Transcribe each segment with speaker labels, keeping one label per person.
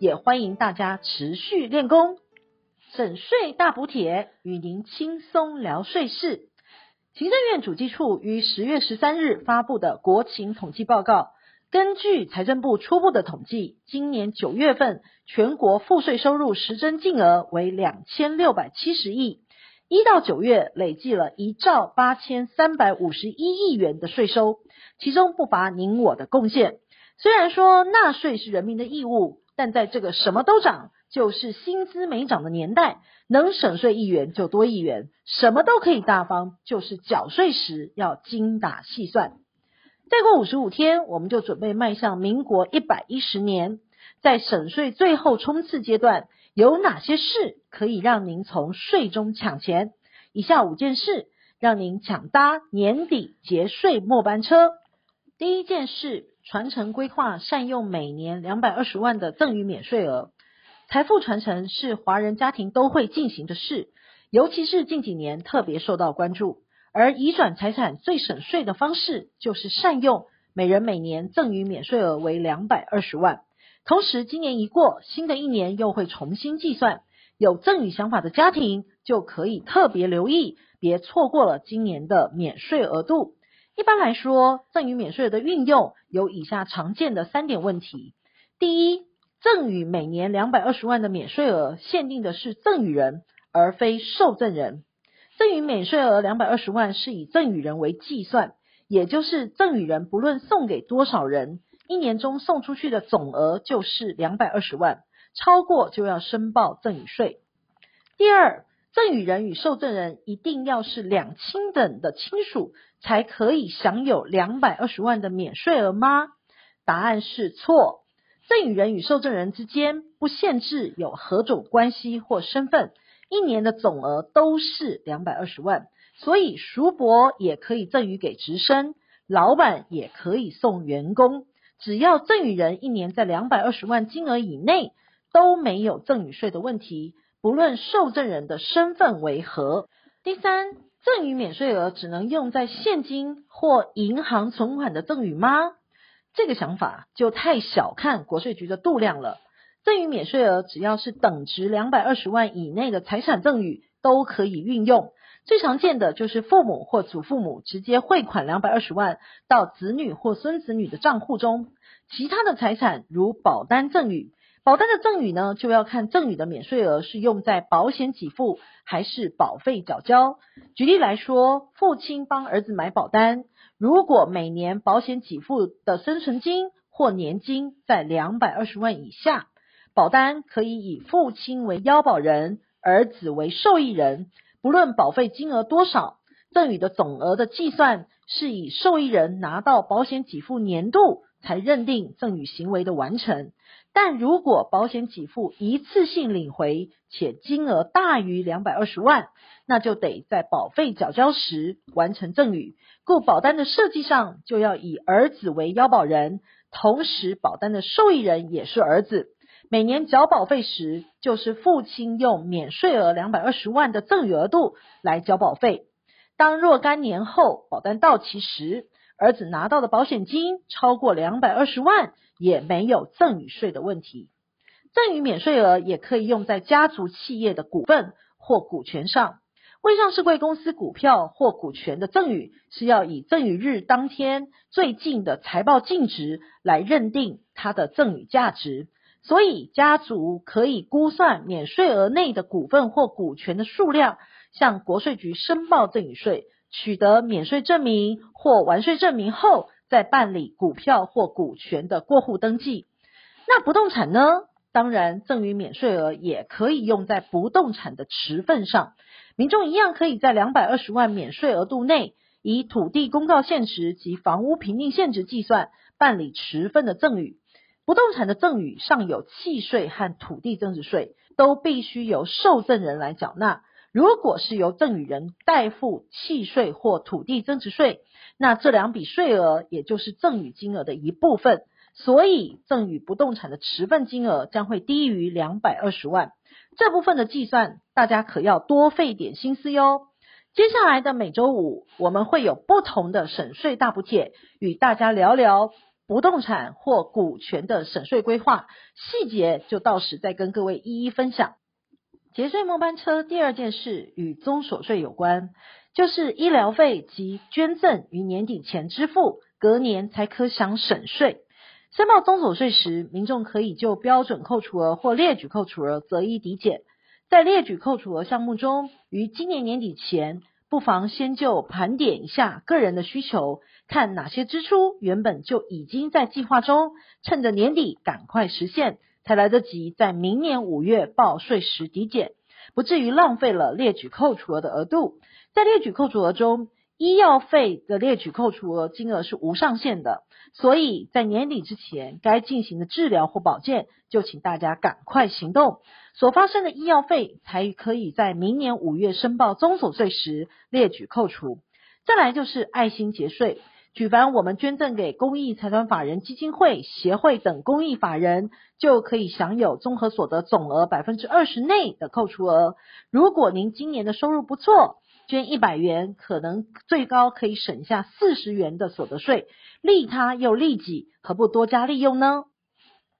Speaker 1: 也欢迎大家持续练功。省税大补贴，与您轻松聊税事。行政院主计处于十月十三日发布的国情统计报告，根据财政部初步的统计，今年九月份全国赋税收入实征净额为两千六百七十亿，一到九月累计了一兆八千三百五十一亿元的税收，其中不乏您我的贡献。虽然说纳税是人民的义务，但在这个什么都涨。就是薪资没涨的年代，能省税一元就多一元，什么都可以大方。就是缴税时要精打细算。再过五十五天，我们就准备迈向民国一百一十年。在省税最后冲刺阶段，有哪些事可以让您从税中抢钱？以下五件事，让您抢搭年底节税末班车。第一件事，传承规划善用每年两百二十万的赠与免税额。财富传承是华人家庭都会进行的事，尤其是近几年特别受到关注。而移转财产最省税的方式就是善用，每人每年赠与免税额为两百二十万。同时，今年一过，新的一年又会重新计算。有赠与想法的家庭就可以特别留意，别错过了今年的免税额度。一般来说，赠与免税额的运用有以下常见的三点问题：第一，赠与每年两百二十万的免税额，限定的是赠与人，而非受赠人。赠与免税额两百二十万是以赠与人为计算，也就是赠与人不论送给多少人，一年中送出去的总额就是两百二十万，超过就要申报赠与税。第二，赠与人与受赠人一定要是两亲等的亲属，才可以享有两百二十万的免税额吗？答案是错。赠与人与受赠人之间不限制有何种关系或身份，一年的总额都是两百二十万，所以叔伯也可以赠与给直升，老板也可以送员工，只要赠与人一年在两百二十万金额以内，都没有赠与税的问题，不论受赠人的身份为何。第三，赠与免税额只能用在现金或银行存款的赠与吗？这个想法就太小看国税局的度量了。赠与免税额只要是等值两百二十万以内的财产赠与都可以运用。最常见的就是父母或祖父母直接汇款两百二十万到子女或孙子女的账户中。其他的财产如保单赠与，保单的赠与呢，就要看赠与的免税额是用在保险给付还是保费缴交。举例来说，父亲帮儿子买保单。如果每年保险给付的生存金或年金在两百二十万以下，保单可以以父亲为腰保人，儿子为受益人。不论保费金额多少，赠与的总额的计算是以受益人拿到保险给付年度才认定赠与行为的完成。但如果保险给付一次性领回，且金额大于两百二十万，那就得在保费缴交时完成赠与。故保单的设计上就要以儿子为要保人，同时保单的受益人也是儿子。每年缴保费时，就是父亲用免税额两百二十万的赠与额度来缴保费。当若干年后保单到期时，儿子拿到的保险金超过两百二十万，也没有赠与税的问题。赠与免税额也可以用在家族企业的股份或股权上。未上市贵公司股票或股权的赠与，是要以赠与日当天最近的财报净值来认定它的赠与价值。所以，家族可以估算免税额内的股份或股权的数量，向国税局申报赠与税，取得免税证明或完税证明后，再办理股票或股权的过户登记。那不动产呢？当然，赠与免税额也可以用在不动产的持分上。民众一样可以在两百二十万免税额度内，以土地公告现值及房屋评定现值计算办理持分的赠与。不动产的赠与上有契税和土地增值税，都必须由受赠人来缴纳。如果是由赠与人代付契税或土地增值税，那这两笔税额也就是赠与金额的一部分，所以赠与不动产的持份金额将会低于两百二十万。这部分的计算，大家可要多费点心思哟。接下来的每周五，我们会有不同的省税大补帖，与大家聊聊不动产或股权的省税规划细节，就到时再跟各位一一分享。节税末班车第二件事与综所税有关，就是医疗费及捐赠于年底前支付，隔年才可享省税。申报综所税时，民众可以就标准扣除额或列举扣除额择一抵减。在列举扣除额项目中，于今年年底前，不妨先就盘点一下个人的需求，看哪些支出原本就已经在计划中，趁着年底赶快实现，才来得及在明年五月报税时抵减，不至于浪费了列举扣除额的额度。在列举扣除额中，医药费的列举扣除额金额是无上限的，所以在年底之前该进行的治疗或保健，就请大家赶快行动。所发生的医药费才可以在明年五月申报综所税时列举扣除。再来就是爱心节税，举凡我们捐赠给公益财团法人基金会、协会等公益法人，就可以享有综合所得总额百分之二十内的扣除额。如果您今年的收入不错，捐一百元，可能最高可以省下四十元的所得税，利他又利己，何不多加利用呢？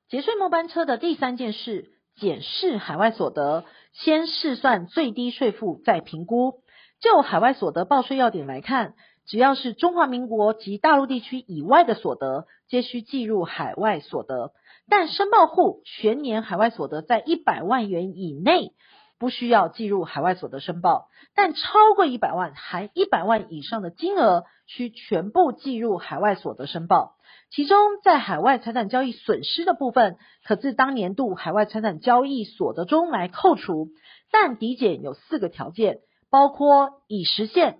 Speaker 1: 节税末班车的第三件事。检视海外所得，先试算最低税负，再评估。就海外所得报税要点来看，只要是中华民国及大陆地区以外的所得，皆需计入海外所得。但申报户全年海外所得在一百万元以内，不需要计入海外所得申报；但超过一百万，含一百万以上的金额，需全部计入海外所得申报。其中，在海外财产交易损失的部分，可自当年度海外财产交易所得中来扣除，但抵减有四个条件，包括已实现、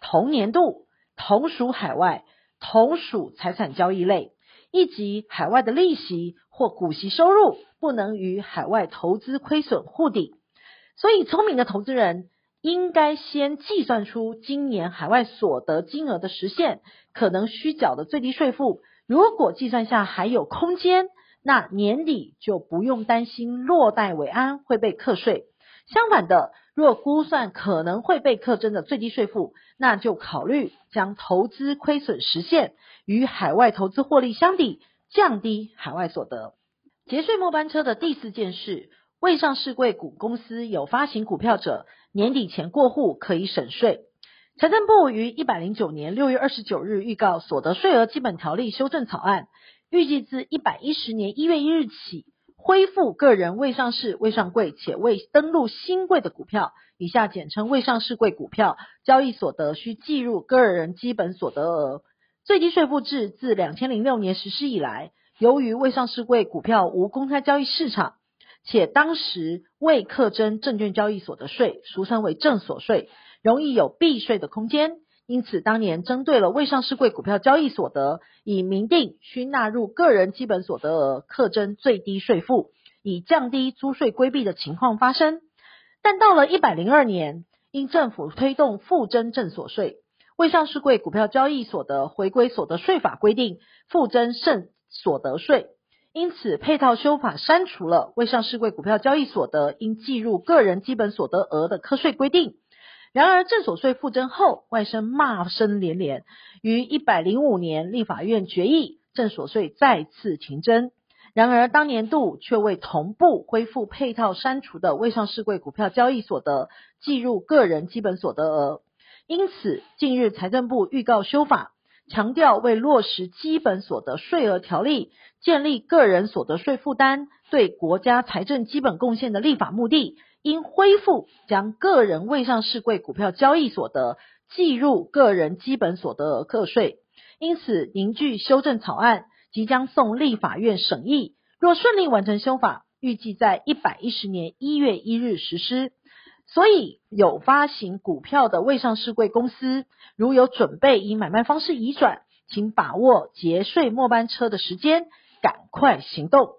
Speaker 1: 同年度、同属海外、同属财产交易类，以及海外的利息或股息收入不能与海外投资亏损互抵。所以，聪明的投资人应该先计算出今年海外所得金额的实现可能需缴的最低税负。如果计算下还有空间，那年底就不用担心落袋为安会被课税。相反的，若估算可能会被课征的最低税负，那就考虑将投资亏损实现与海外投资获利相抵，降低海外所得。节税末班车的第四件事，未上市贵股公司有发行股票者，年底前过户可以省税。财政部于一百零九年六月二十九日预告所得税额基本条例修正草案，预计自一百一十年一月一日起，恢复个人未上市、未上柜且未登录新柜的股票（以下简称未上市柜股票）交易所得需计入个人基本所得额。最低税负制自两千零六年实施以来，由于未上市柜股票无公开交易市场，且当时未课征证券交易所得税，俗称为证所税。容易有避税的空间，因此当年针对了未上市柜股票交易所得，以明定需纳入个人基本所得额课征最低税负，以降低租税规避的情况发生。但到了一百零二年，因政府推动负征正所税，未上市柜股票交易所得回归所得税法规定负征证所得税，因此配套修法删除了未上市柜股票交易所得应计入个人基本所得额的课税规定。然而，正所税复征后，外生骂声连连。于一百零五年，立法院决议正所税再次停征。然而，当年度却未同步恢复配套删除的未上市柜股票交易所得计入个人基本所得额。因此，近日财政部预告修法，强调为落实基本所得税额条例，建立个人所得税负担对国家财政基本贡献的立法目的。应恢复将个人未上市柜股票交易所得计入个人基本所得额课税，因此凝聚修正草案即将送立法院审议。若顺利完成修法，预计在一百一十年一月一日实施。所以有发行股票的未上市柜公司，如有准备以买卖方式移转，请把握节税末班车的时间，赶快行动。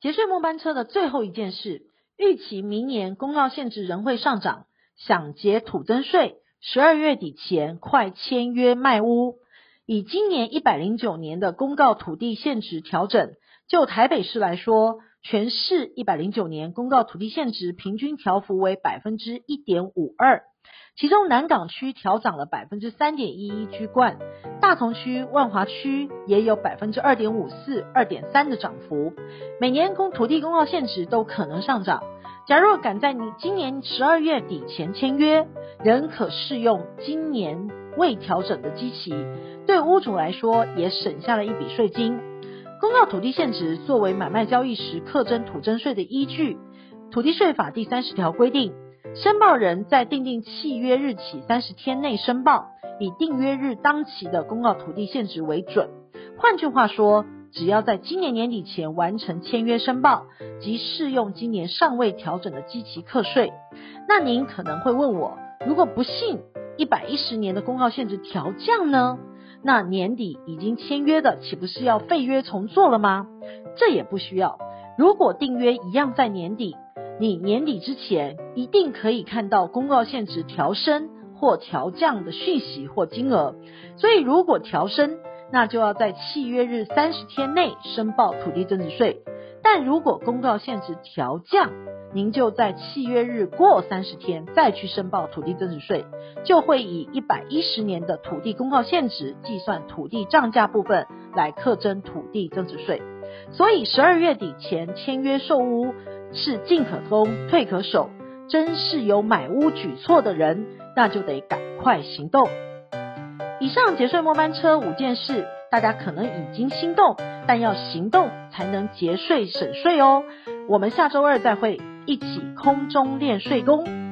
Speaker 1: 节税末班车的最后一件事。预期明年公告限制仍会上涨，想节土增税，十二月底前快签约卖屋。以今年一百零九年的公告土地限值调整，就台北市来说，全市一百零九年公告土地限值平均调幅为百分之一点五二。其中南港区调涨了百分之三点一一，居冠；大同区、万华区也有百分之二点五四、二点三的涨幅。每年公土地公告现值都可能上涨。假若赶在你今年十二月底前签约，仍可适用今年未调整的基期，对屋主来说也省下了一笔税金。公告土地现值作为买卖交易时课征土增税的依据，《土地税法》第三十条规定。申报人在订定契约日起三十天内申报，以订约日当期的公告土地现值为准。换句话说，只要在今年年底前完成签约申报，即适用今年尚未调整的基期课税。那您可能会问我，如果不幸一百一十年的公告现值调降呢？那年底已经签约的，岂不是要废约重做了吗？这也不需要。如果订约一样在年底。你年底之前一定可以看到公告限值调升或调降的讯息或金额，所以如果调升，那就要在契约日三十天内申报土地增值税；但如果公告限值调降，您就在契约日过三十天再去申报土地增值税，就会以一百一十年的土地公告限值计算土地涨价部分来课征土地增值税。所以十二月底前签约售屋。是进可攻，退可守。真是有买屋举措的人，那就得赶快行动。以上节税末班车五件事，大家可能已经心动，但要行动才能节税省税哦。我们下周二再会，一起空中练税功。